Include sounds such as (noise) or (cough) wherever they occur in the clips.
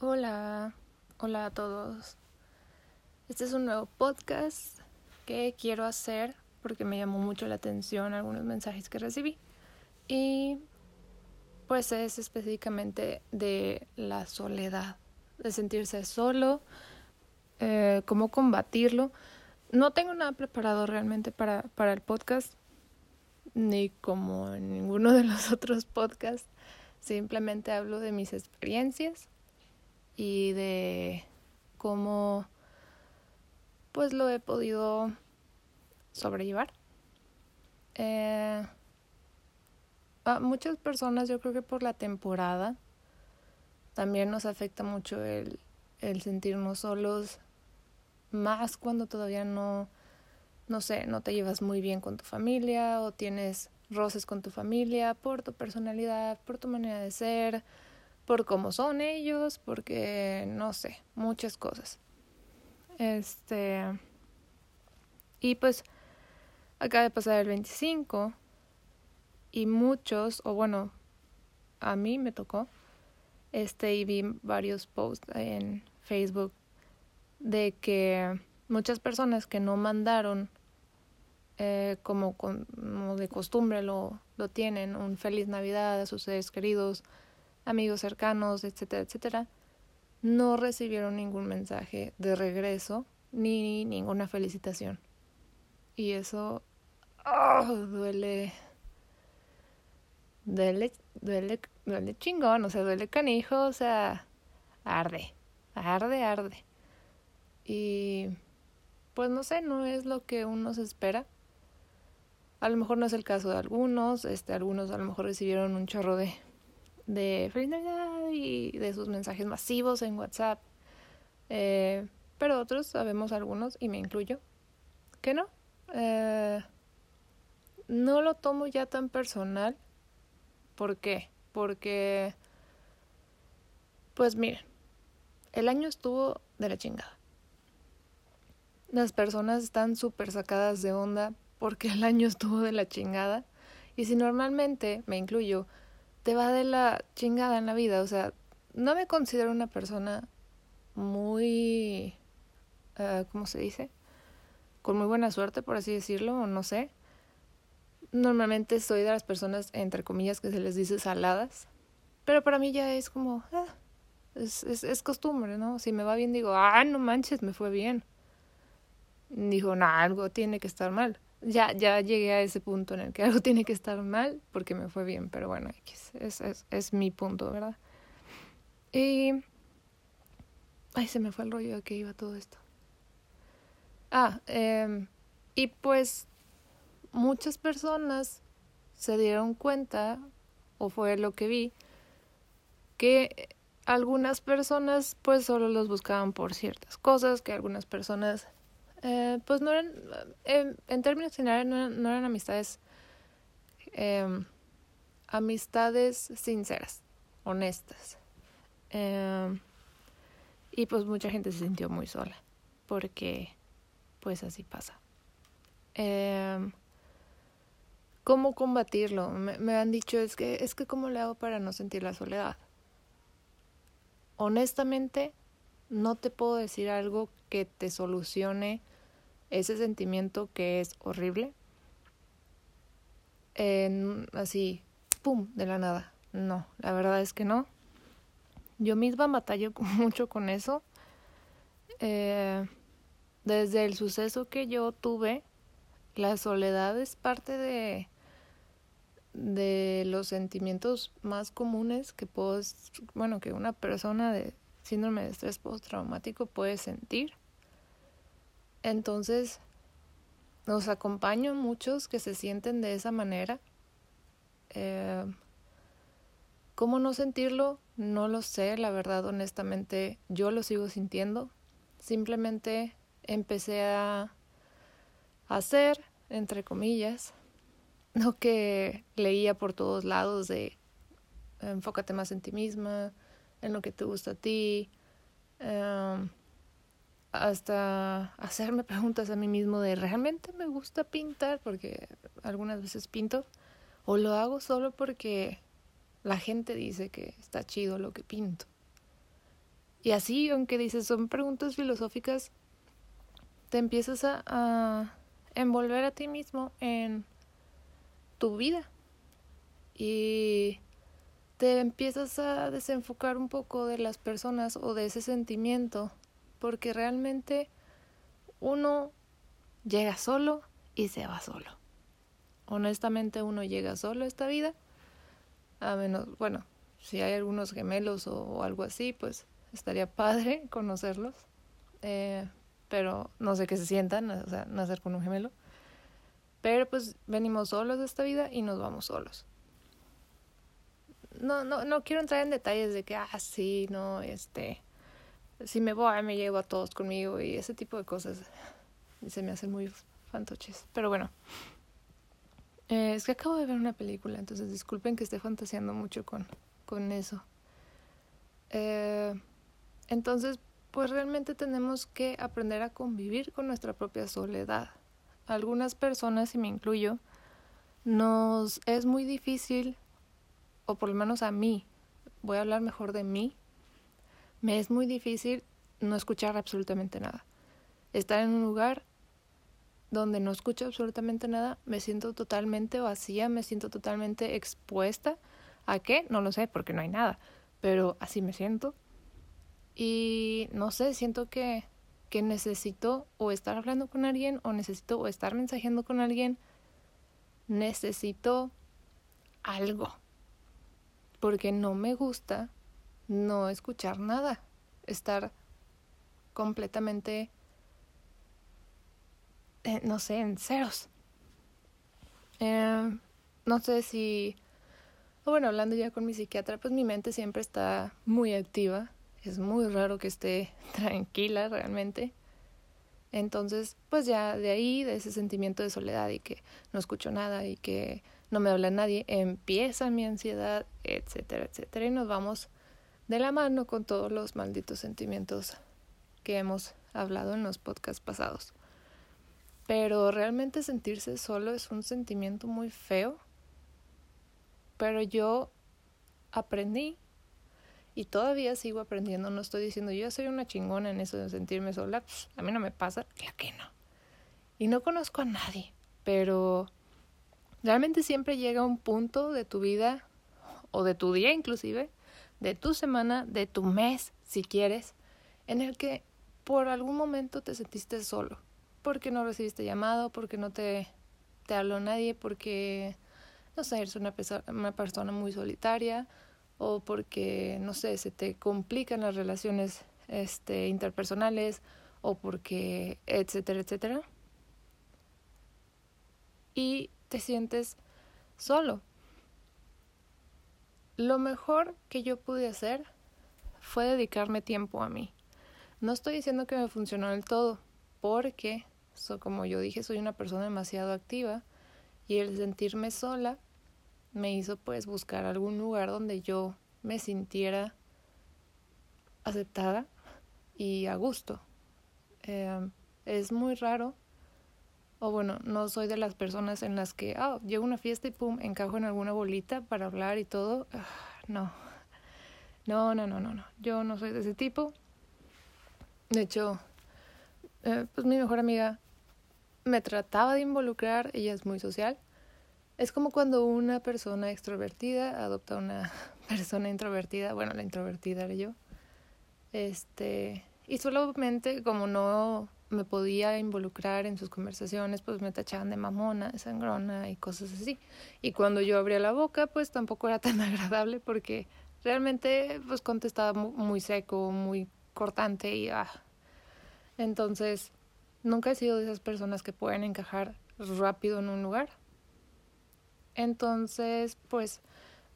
Hola, hola a todos. Este es un nuevo podcast que quiero hacer porque me llamó mucho la atención algunos mensajes que recibí. Y pues es específicamente de la soledad, de sentirse solo, eh, cómo combatirlo. No tengo nada preparado realmente para, para el podcast, ni como en ninguno de los (laughs) otros podcasts. Simplemente hablo de mis experiencias y de cómo pues lo he podido sobrellevar. Eh, a muchas personas yo creo que por la temporada también nos afecta mucho el, el sentirnos solos, más cuando todavía no, no sé, no te llevas muy bien con tu familia o tienes roces con tu familia por tu personalidad, por tu manera de ser, por cómo son ellos, porque no sé, muchas cosas. Este. Y pues acaba de pasar el 25 y muchos, o bueno, a mí me tocó, este, y vi varios posts en Facebook de que muchas personas que no mandaron eh, como, como de costumbre lo, lo tienen, un feliz Navidad a sus seres queridos, amigos cercanos, etcétera, etcétera, no recibieron ningún mensaje de regreso ni ninguna felicitación. Y eso oh, duele, duele, duele, duele chingón, o sea, duele canijo, o sea, arde, arde, arde. Y pues no sé, no es lo que uno se espera. A lo mejor no es el caso de algunos, este, algunos a lo mejor recibieron un chorro de de Feliz y de sus mensajes masivos en WhatsApp. Eh, pero otros, sabemos algunos, y me incluyo, que no. Eh, no lo tomo ya tan personal. ¿Por qué? Porque, pues miren, el año estuvo de la chingada. Las personas están súper sacadas de onda porque el año estuvo de la chingada. Y si normalmente, me incluyo, te va de la chingada en la vida. O sea, no me considero una persona muy, uh, ¿cómo se dice? Con muy buena suerte, por así decirlo, o no sé. Normalmente soy de las personas, entre comillas, que se les dice saladas. Pero para mí ya es como, ah, es, es, es costumbre, ¿no? Si me va bien, digo, ah, no manches, me fue bien. Dijo, no, algo tiene que estar mal ya, ya llegué a ese punto en el que (laughs) algo tiene que estar mal porque me fue bien, pero bueno, es, es, es mi punto, ¿verdad? Y... Ay, se me fue el rollo de que iba todo esto. Ah, eh, y pues muchas personas se dieron cuenta, o fue lo que vi, que algunas personas pues solo los buscaban por ciertas cosas, que algunas personas eh, pues no eran, eh, en términos generales, no eran, amistades, em, amistades sinceras, honestas. Em, y pues mucha gente se sintió muy sola, porque pues así pasa. Em, ¿Cómo combatirlo? Me, me han dicho, es que, es que cómo le hago para no sentir la soledad. Honestamente, no te puedo decir algo que te solucione ese sentimiento que es horrible. así, ¡pum!, de la nada. No, la verdad es que no. Yo misma batallo (laughs) mucho con eso. Eh, desde el suceso que yo tuve, la soledad es parte de, de los sentimientos más comunes que puedo, bueno, que una persona de síndrome de estrés postraumático puede sentir. Entonces, nos acompaño muchos que se sienten de esa manera. Eh, ¿Cómo no sentirlo? No lo sé, la verdad, honestamente, yo lo sigo sintiendo. Simplemente empecé a hacer, entre comillas, (laughs) lo que leía por todos lados de enfócate más en ti misma, en lo que te gusta a ti, em, hasta hacerme preguntas a mí mismo de ¿realmente me gusta pintar? Porque algunas veces pinto o lo hago solo porque la gente dice que está chido lo que pinto. Y así, aunque dices, son preguntas filosóficas, te empiezas a, a envolver a ti mismo en tu vida. Y te empiezas a desenfocar un poco de las personas o de ese sentimiento, porque realmente uno llega solo y se va solo. Honestamente uno llega solo a esta vida, a menos, bueno, si hay algunos gemelos o, algo así, pues estaría padre (laughs) conocerlos, eh, pero no sé qué se sientan, o sea, nacer con un gemelo. Pero pues venimos solos de esta vida y nos vamos solos no, no, no quiero entrar en detalles de que, ah, sí, no, este, si me voy, me llevo a todos conmigo y ese tipo de cosas. Se me hacen muy fantoches. Pero bueno, eh, es que acabo de ver una película, entonces disculpen que esté fantaseando mucho con, con eso. Eh, entonces, pues realmente tenemos que aprender a convivir con nuestra propia soledad. Algunas personas, y me incluyo, nos es muy difícil o por lo menos a mí, voy a hablar mejor de mí, me es muy difícil no escuchar absolutamente nada. Estar en un lugar donde no escucho absolutamente nada, me siento totalmente vacía, me siento totalmente expuesta. ¿A qué? No lo sé, porque no hay nada, pero así me siento. Y no sé, siento que, que necesito o estar hablando con alguien o necesito o estar mensajeando con alguien. Necesito algo porque no me gusta no escuchar nada, estar completamente, eh, no sé, en ceros. Eh, no sé si, bueno, hablando ya con mi psiquiatra, pues mi mente siempre está muy activa, es muy raro que esté (laughs) tranquila realmente. Entonces, pues ya de ahí, de ese sentimiento de soledad y que no escucho nada y que no me habla nadie, empieza mi ansiedad, etcétera, etcétera, y nos vamos de la mano con todos los malditos sentimientos que hemos hablado en los podcasts pasados. Pero realmente sentirse solo es un sentimiento muy feo. Pero yo aprendí y todavía sigo aprendiendo. No estoy diciendo yo soy una chingona en eso de sentirme sola. Pues, a mí no me pasa, ya que no. Y no conozco a nadie, pero Realmente siempre llega un punto de tu vida o de tu día inclusive, de tu semana, de tu mes, si quieres, en el que por algún momento te sentiste solo, porque no recibiste llamado, porque no te, te habló nadie, porque, no sé, eres una, una persona muy solitaria, o porque, no sé, se te complican las relaciones este, interpersonales, o porque, etcétera, etcétera. Y te sientes solo. Lo mejor que yo pude hacer fue dedicarme tiempo a mí. No estoy diciendo que me funcionó del todo, porque, como yo dije, soy una persona demasiado activa y el sentirme sola me hizo pues buscar algún lugar donde yo me sintiera aceptada y a gusto. Eh, es muy raro o bueno, no soy de las personas en las que, ah, llego a una fiesta y pum, encajo en alguna bolita para hablar y todo. Ah, no. No, no, no, no, no. Yo no soy de ese tipo. De hecho, eh, pues mi mejor amiga me trataba de involucrar, ella es muy social. Es como cuando una persona extrovertida adopta a una (laughs) persona introvertida, bueno, la introvertida era yo. Este, y solamente como no me podía involucrar en sus conversaciones, pues me tachaban de mamona, de sangrona y cosas así. Y cuando yo abría la boca, pues tampoco era tan (laughs) agradable porque realmente pues contestaba muy seco, muy cortante y ah. Entonces, nunca he sido de esas personas que pueden encajar rápido en un lugar. Entonces, pues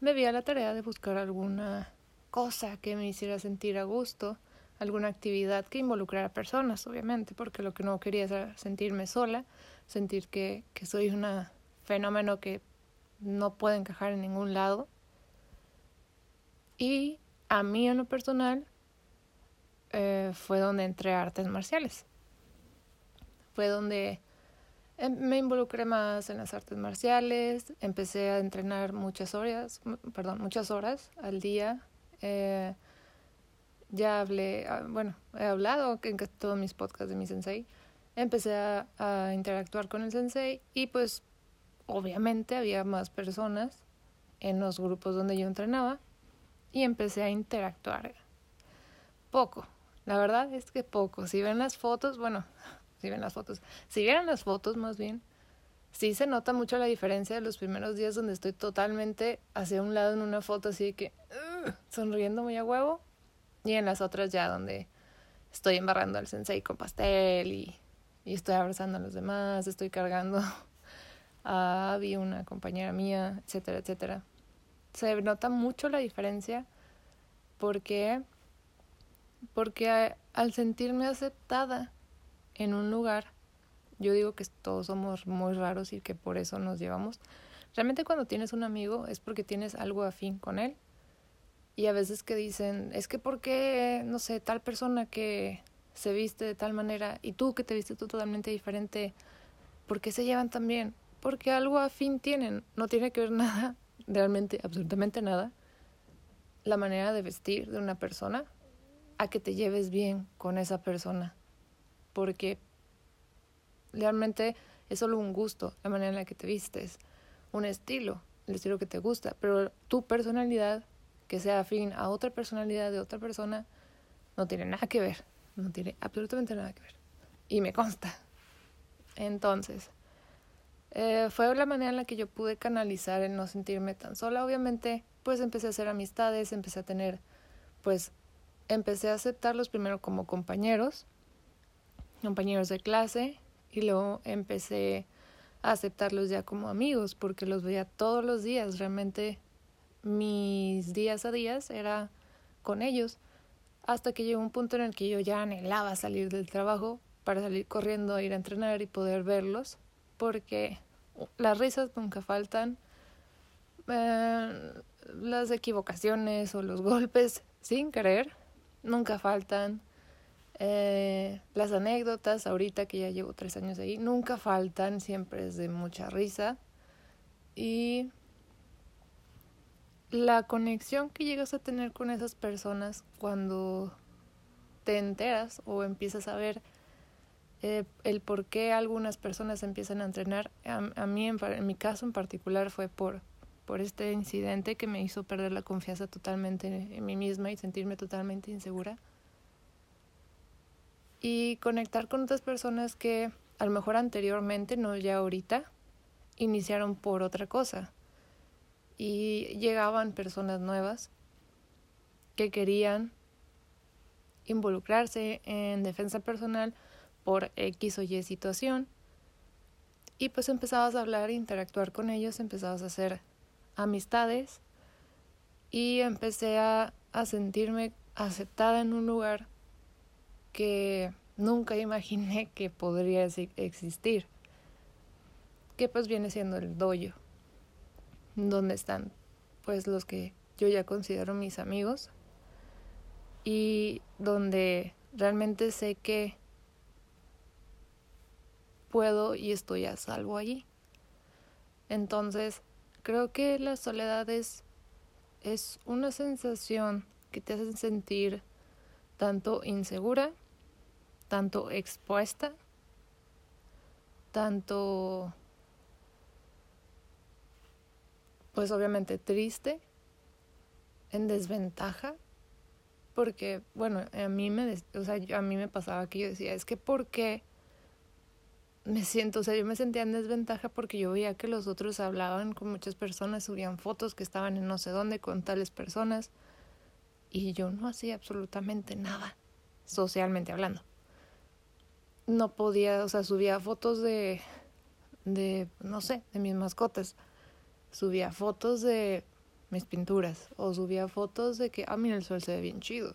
me vi a la tarea de buscar alguna cosa que me hiciera sentir a gusto alguna actividad que involucrara personas, obviamente, porque lo que no quería era sentirme sola, sentir que, que soy un fenómeno que no puede encajar en ningún lado. Y a mí en lo personal eh, fue donde entré a artes marciales. Fue donde em, me involucré más en las artes marciales, empecé a entrenar muchas horas, perdón, muchas horas al día. Eh, ya hablé, ah, bueno, he hablado en todos mis podcasts de mi sensei, empecé a, interactuar con el sensei y pues obviamente había más personas en los grupos donde yo entrenaba y empecé a interactuar. Poco, la verdad es que poco. Si ven las fotos, bueno, (laughs) si ven las fotos, si vieran las fotos más bien, sí se nota mucho la diferencia de los primeros días donde estoy totalmente hacia un lado en una foto así de que sonriendo muy a huevo y en las otras ya donde estoy embarrando al sensei con pastel y, y estoy abrazando a los demás, estoy cargando (laughs) a Abby, una compañera mía, etcétera, etcétera. Se nota mucho la diferencia porque porque al sentirme aceptada en un lugar yo digo que todos somos muy raros y que por eso nos llevamos. Realmente cuando tienes un amigo es porque tienes algo afín con él. Y a veces que dicen, es que porque, no sé, tal persona que se viste de tal manera y tú que te viste tú totalmente diferente, ¿por qué se llevan tan bien? Porque algo afín tienen, no tiene que ver (laughs) nada, realmente, absolutamente nada, la manera de vestir de una persona a que te lleves bien con esa persona. Porque realmente es solo un gusto, la manera en la que te vistes, un estilo, el estilo que te gusta, pero tu personalidad, que sea afín a otra personalidad de otra persona, no tiene nada que ver, no tiene absolutamente nada que ver. Y me consta. Entonces, eh, fue la manera en la que yo pude canalizar el no sentirme tan sola. Obviamente, pues empecé a hacer amistades, empecé a tener, pues, empecé a aceptarlos primero como compañeros, compañeros de clase, y luego empecé a aceptarlos ya como amigos porque los veía todos los días. Realmente mis días a días era con ellos hasta que llegó un punto en el que yo ya anhelaba salir del trabajo para salir corriendo ir a entrenar y poder verlos porque las risas nunca faltan, eh, las equivocaciones o los (laughs) golpes sin querer nunca faltan eh, las anécdotas, ahorita que ya llevo tres años ahí, nunca faltan, siempre es de mucha risa. Y la conexión que llegas a tener con esas personas cuando te enteras o empiezas a ver eh, el por qué algunas personas empiezan a entrenar, a, mí en, en, mi caso en particular fue por, por este incidente que me hizo perder la confianza totalmente en mí misma y sentirme totalmente insegura y conectar con otras personas que a lo mejor anteriormente, no ya ahorita, iniciaron por otra cosa. Y llegaban personas nuevas que querían involucrarse en defensa personal por X o Y situación. Y pues empezabas a hablar, interactuar con ellos, empezabas a hacer amistades y empecé a, a sentirme aceptada en un lugar que nunca imaginé que podría existir. Que pues viene siendo el doyo, donde están pues los que yo ya considero mis amigos y donde realmente sé que puedo y estoy a salvo allí. Entonces, creo que la soledad es, es una sensación que te hace sentir tanto insegura tanto expuesta, tanto, pues obviamente triste, en desventaja, porque, bueno, a mí me, o sea, a mí me pasaba que yo decía, es que ¿por qué me siento, o sea, yo me sentía en desventaja porque yo veía que los otros hablaban con muchas personas, subían fotos que estaban en no sé dónde con tales personas, y yo no hacía absolutamente nada, socialmente hablando no podía, o sea, subía fotos de, de, no sé, de mis mascotas. Subía fotos de mis pinturas o subía fotos de que, ah, mira, el sol se ve bien chido.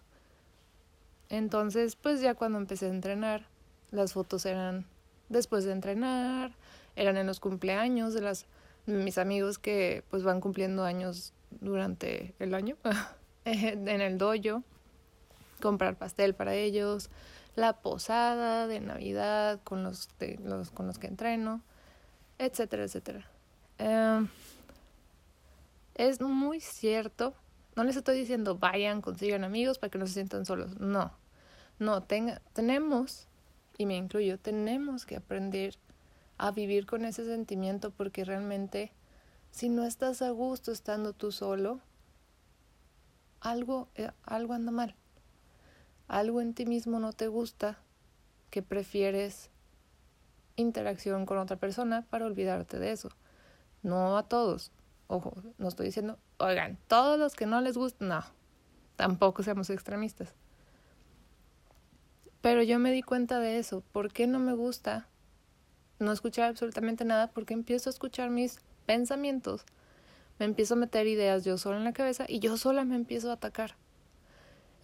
Entonces, pues ya cuando empecé a entrenar, las fotos eran después de entrenar, eran en los cumpleaños de las mis amigos que pues van cumpliendo años durante el año (laughs) en el dojo, comprar pastel para ellos, la posada de Navidad con los, los, con los que entreno, etcétera, etcétera. Em, es muy cierto No les estoy diciendo vayan, consigan amigos para que no se sientan solos. No. No, tenga, tenemos, y me incluyo, tenemos que aprender a vivir con ese sentimiento porque realmente si no estás a gusto estando tú solo, algo, eh, algo anda mal. Algo en ti mismo no te gusta que prefieres interacción con otra persona para olvidarte de eso. No a todos. Ojo, no estoy diciendo, oigan, todos los que no les gusta, no. Tampoco seamos extremistas. Pero yo me di cuenta de eso. ¿Por qué no me gusta no escuchar absolutamente nada? Porque empiezo a escuchar mis pensamientos. Me empiezo a meter ideas yo sola en la cabeza y yo sola me empiezo a atacar.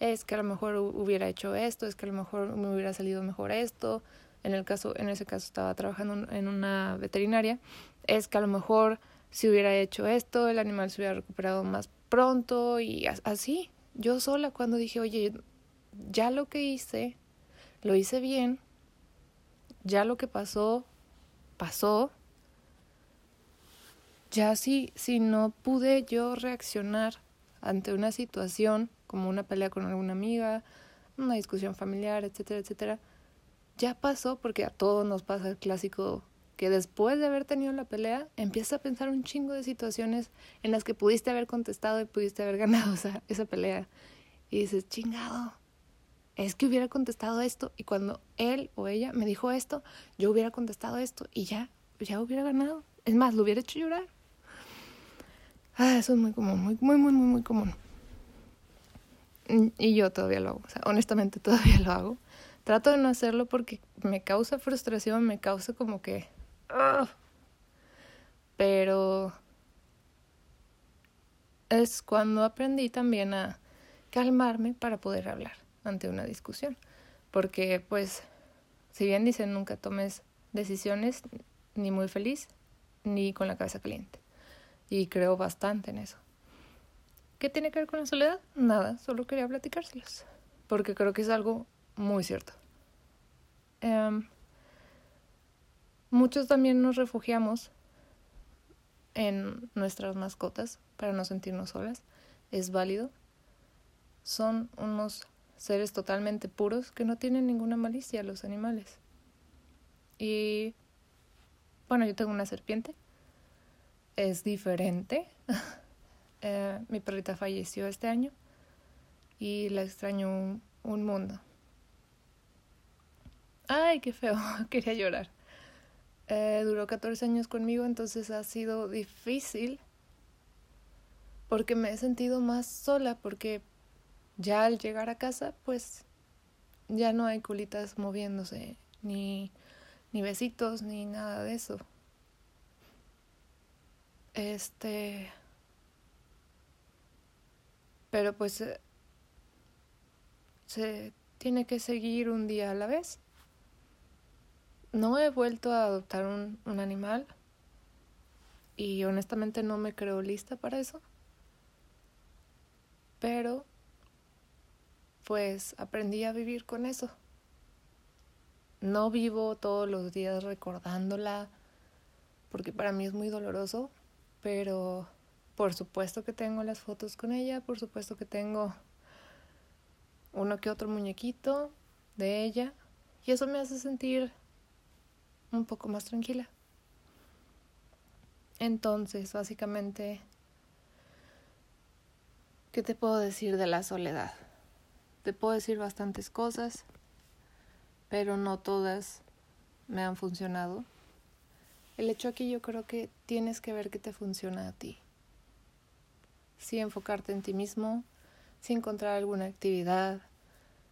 Es que a lo mejor hubiera hecho esto, es que a lo mejor me hubiera salido mejor esto. En el caso, en ese caso estaba trabajando en una veterinaria. Es que a lo mejor si hubiera hecho esto, el animal se hubiera recuperado más pronto y así. Yo sola cuando dije, oye, ya lo que hice lo hice bien, ya lo que pasó, pasó. Ya si, si no pude yo reaccionar ante una situación como una pelea con alguna amiga, una discusión familiar, etcétera, etcétera, ya pasó porque a todos nos pasa el clásico que después de haber tenido la pelea empiezas a pensar un chingo de situaciones en las que pudiste haber contestado y pudiste haber ganado (laughs) esa, esa pelea. Y dices, chingado, es que hubiera contestado esto y cuando él o ella me dijo esto, yo hubiera contestado esto y ya, ya hubiera ganado. Es más, lo hubiera hecho llorar. Ah, eso es muy común, muy, muy, muy, muy, común. Y yo todavía lo hago, honestamente (laughs) todavía lo hago. Trato de no hacerlo porque me causa frustración, me causa como que... Pero es cuando aprendí también a calmarme para poder hablar ante una discusión. Porque pues, si bien dicen nunca tomes decisiones ni muy feliz ni con la cabeza caliente. Y creo bastante en eso. ¿Qué tiene que ver con la soledad? Nada, solo quería platicárselos. Porque creo que es algo muy cierto. Em, muchos también nos refugiamos en nuestras mascotas para no sentirnos solas. Es válido. Son unos seres totalmente puros que no tienen ninguna malicia los animales. Y bueno, yo tengo una serpiente. Es diferente. (laughs) eh, mi perrita falleció este año y la extraño un, un mundo. Ay, qué feo, (laughs) quería llorar. Eh, duró 14 años conmigo, entonces ha sido difícil porque me he sentido más sola, porque ya al llegar a casa, pues ya no hay culitas moviéndose, ni, ni besitos, ni nada de eso. Este. Pero pues eh, se tiene que seguir un día a la vez. No he vuelto a adoptar un, un animal y honestamente no me creo lista para eso. Pero pues aprendí a vivir con eso. No vivo todos los días recordándola, porque para mí es muy doloroso, pero por supuesto que tengo las fotos con ella, por supuesto que tengo uno que otro muñequito de ella, y eso me hace sentir un poco más tranquila. Entonces, básicamente, ¿qué te puedo decir de la soledad? Te puedo decir bastantes cosas, pero no todas me han funcionado. El hecho aquí yo creo que tienes que ver qué te funciona a ti. Si enfocarte en ti mismo, si encontrar alguna actividad,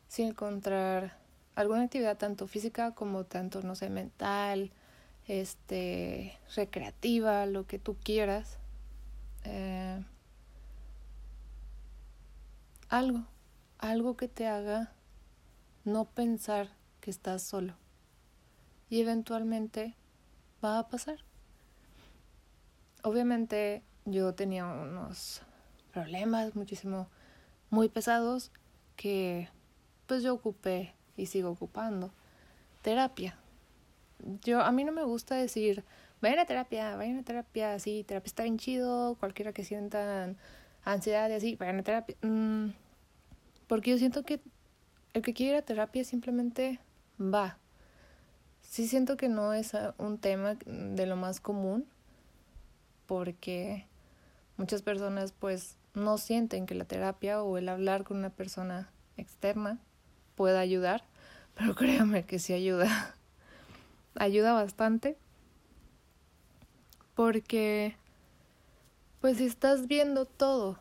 si encontrar alguna actividad tanto física como tanto, no sé, mental, este, recreativa, lo que tú quieras. Eh, algo algo que te haga no pensar que estás solo. Y eventualmente va a pasar. Obviamente yo tenía unos problemas muchísimo muy pesados que pues yo ocupé y sigo ocupando. Terapia. Yo a mí no me gusta decir, vayan a terapia, vayan a terapia, sí, terapia está bien chido, cualquiera que sientan ansiedad y así, vayan a terapia. Mm, porque yo siento que el que quiere ir a terapia simplemente va. Sí siento que no es un tema de lo más común porque muchas personas pues no sienten que la terapia o el hablar con una persona externa pueda ayudar, pero (laughs) créanme que sí ayuda. ayuda bastante. Porque pues si estás viendo todo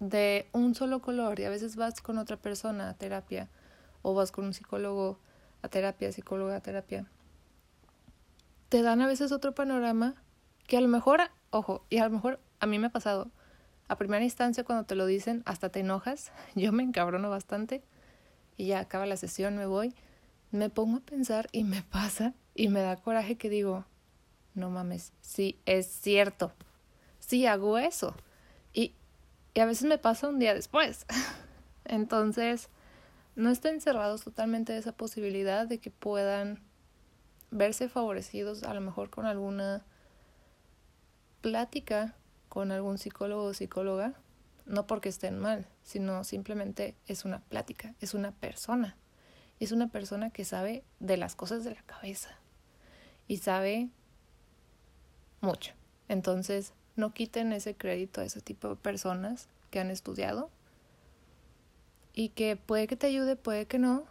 de un solo color y a veces vas con otra persona a terapia o vas con un psicólogo a terapia, psicóloga a terapia, te dan a veces otro panorama que a lo mejor, ojo, y a lo mejor a mí me ha pasado, a primera instancia cuando te lo dicen hasta te enojas, (laughs) yo me encabrono bastante y ya acaba la sesión, me voy, me pongo a pensar y me (laughs) pasa y me da coraje que digo, no mames, sí, es cierto, sí hago eso. Y, y a veces me pasa un día después. (laughs) Entonces, no estén cerrados totalmente de esa posibilidad de que puedan verse favorecidos a lo mejor con alguna plática con algún psicólogo o psicóloga, no porque estén mal, sino simplemente es una plática, es una persona. Es una persona que sabe de las cosas de la cabeza y sabe mucho. Entonces, no quiten ese crédito a ese tipo de personas que han estudiado y que puede que te ayude, puede que no,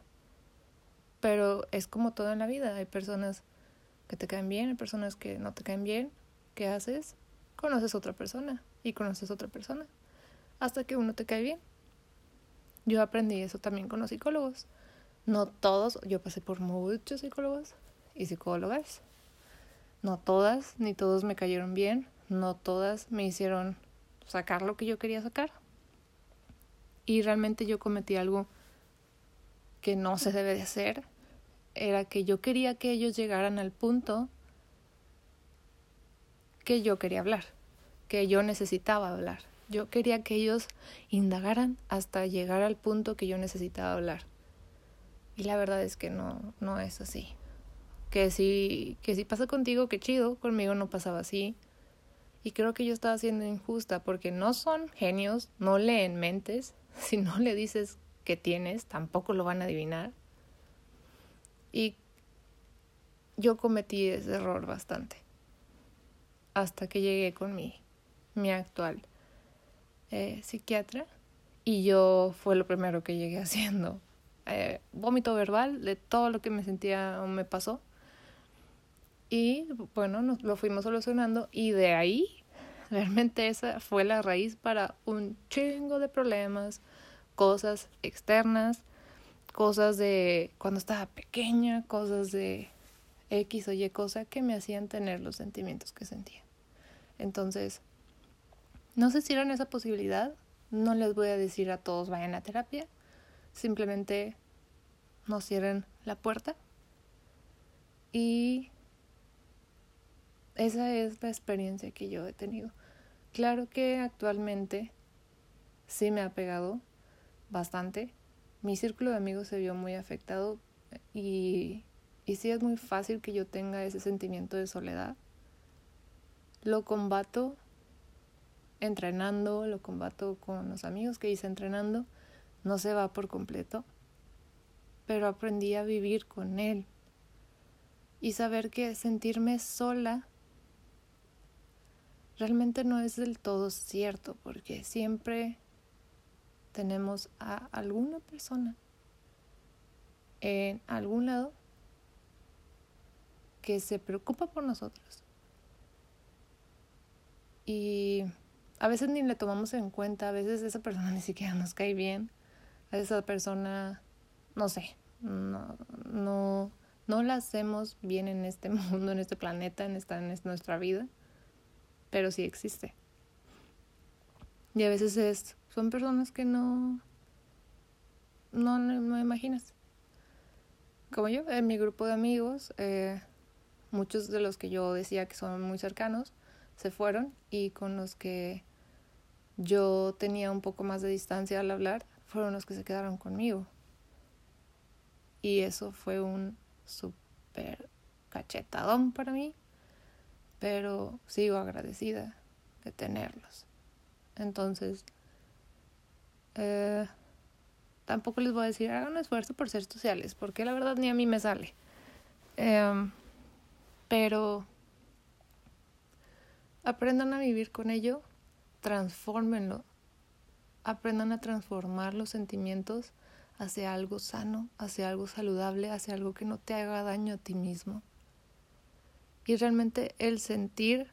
pero es como todo en la vida. Hay personas que te caen bien, hay personas que no te caen bien. ¿Qué haces? Conoces a otra persona y conoces a otra persona hasta que uno te cae bien. Yo aprendí eso también con los psicólogos. No todos, yo pasé por muchos psicólogos y psicólogas. No todas ni todos me cayeron bien, no todas me hicieron sacar lo que yo quería sacar. Y realmente yo cometí algo que no se debe de hacer. Era que yo quería que ellos llegaran al punto que yo quería hablar, que yo necesitaba hablar. Yo quería que ellos indagaran hasta llegar al punto que yo necesitaba hablar. Y la verdad es que no, no es así que si, que si pasa contigo, qué chido, conmigo no pasaba así. Y creo que yo estaba siendo injusta porque no son genios, no leen mentes. (laughs) Si no le dices que tienes, tampoco lo van a adivinar. Y yo cometí ese error bastante. Hasta que llegué con mi, mi actual eh, psiquiatra. Y yo fue lo primero que llegué (laughs) haciendo. Eh, vómito verbal de todo lo que me sentía o me pasó. Y bueno, nos lo fuimos solucionando y de ahí (laughs) realmente esa fue la raíz para un chingo de problemas, cosas externas, cosas de cuando estaba pequeña, cosas de X o Y cosa que me hacían tener los sentimientos que sentía. Entonces, no se cierran esa posibilidad, no les voy a decir a todos vayan a terapia, simplemente no cierren la puerta y esa es la experiencia que yo he tenido. Claro que actualmente sí me ha pegado bastante. Mi círculo de amigos se vio muy afectado y, y sí es muy fácil que yo tenga ese sentimiento de soledad. Lo combato entrenando, lo combato con los amigos que hice entrenando. No se va por completo, pero aprendí a vivir con él y saber que sentirme sola realmente no es del todo cierto porque siempre tenemos a alguna persona en algún lado que se preocupa por nosotros. Y a veces ni le tomamos en cuenta, a veces esa persona (laughs) ni siquiera nos cae bien, a esa persona, no sé, no, no, no la hacemos bien en este (laughs) mundo, en este planeta, en, esta, en nuestra vida pero sí existe. Y a veces es, son personas que no, no, no imaginas. Como yo, en mi grupo de amigos, eh, muchos de los que yo decía que son muy cercanos se fueron y con los que yo tenía un poco más de distancia al hablar fueron los que se quedaron conmigo. Y eso fue un súper cachetadón para mí pero sigo agradecida de tenerlos. Entonces, eh, tampoco les voy a decir, hagan un esfuerzo por ser sociales, porque la verdad ni a mí me sale. Em, pero aprendan a vivir con ello, transfórmenlo, aprendan a transformar los sentimientos hacia algo sano, hacia algo saludable, hacia algo que no te haga daño a ti mismo. Y realmente el sentir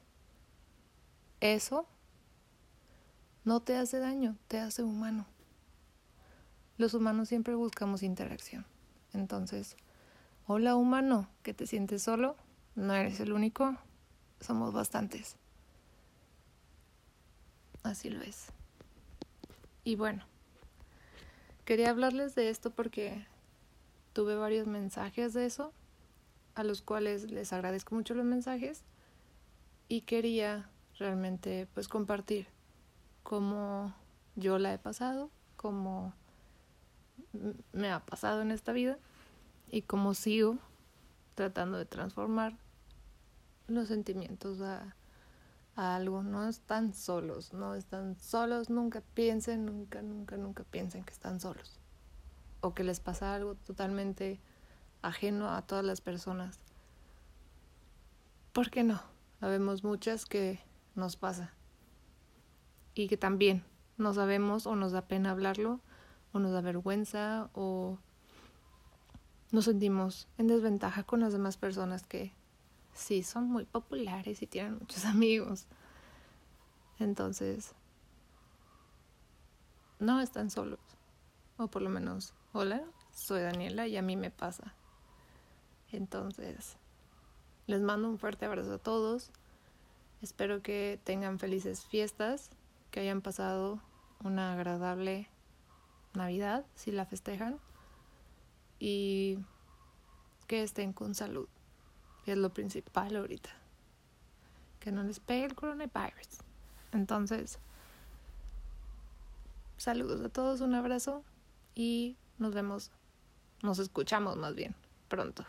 eso no te hace daño, te hace humano. Los humanos siempre buscamos interacción. Entonces, hola humano, que te sientes solo, no eres el único, somos bastantes. Así lo es. Y bueno, quería hablarles de esto porque tuve varios mensajes de eso, a los cuales les agradezco mucho los mensajes y quería realmente pues compartir cómo yo la he pasado, cómo me ha pasado en esta vida y cómo sigo tratando de transformar los sentimientos a, a, algo. No están solos, no están solos, nunca piensen, nunca, nunca, nunca piensen que están solos. O que les pasa algo totalmente ajeno a todas las personas. ¿Por qué no? Sabemos muchas que nos pasa. Y que también no sabemos o nos da pena hablarlo o nos da vergüenza o nos sentimos en desventaja con las demás personas que sí son muy populares y tienen muchos (laughs) amigos. Entonces, no están solos. O por lo menos, hola, soy Daniela y a mí me pasa. Entonces, les mando un fuerte abrazo a todos. Espero que tengan felices fiestas, que hayan pasado una agradable Navidad, si la festejan, y que estén con salud, que es lo principal ahorita. Que no les pegue el coronavirus. Entonces, saludos a todos, un abrazo y nos vemos, nos escuchamos más bien pronto.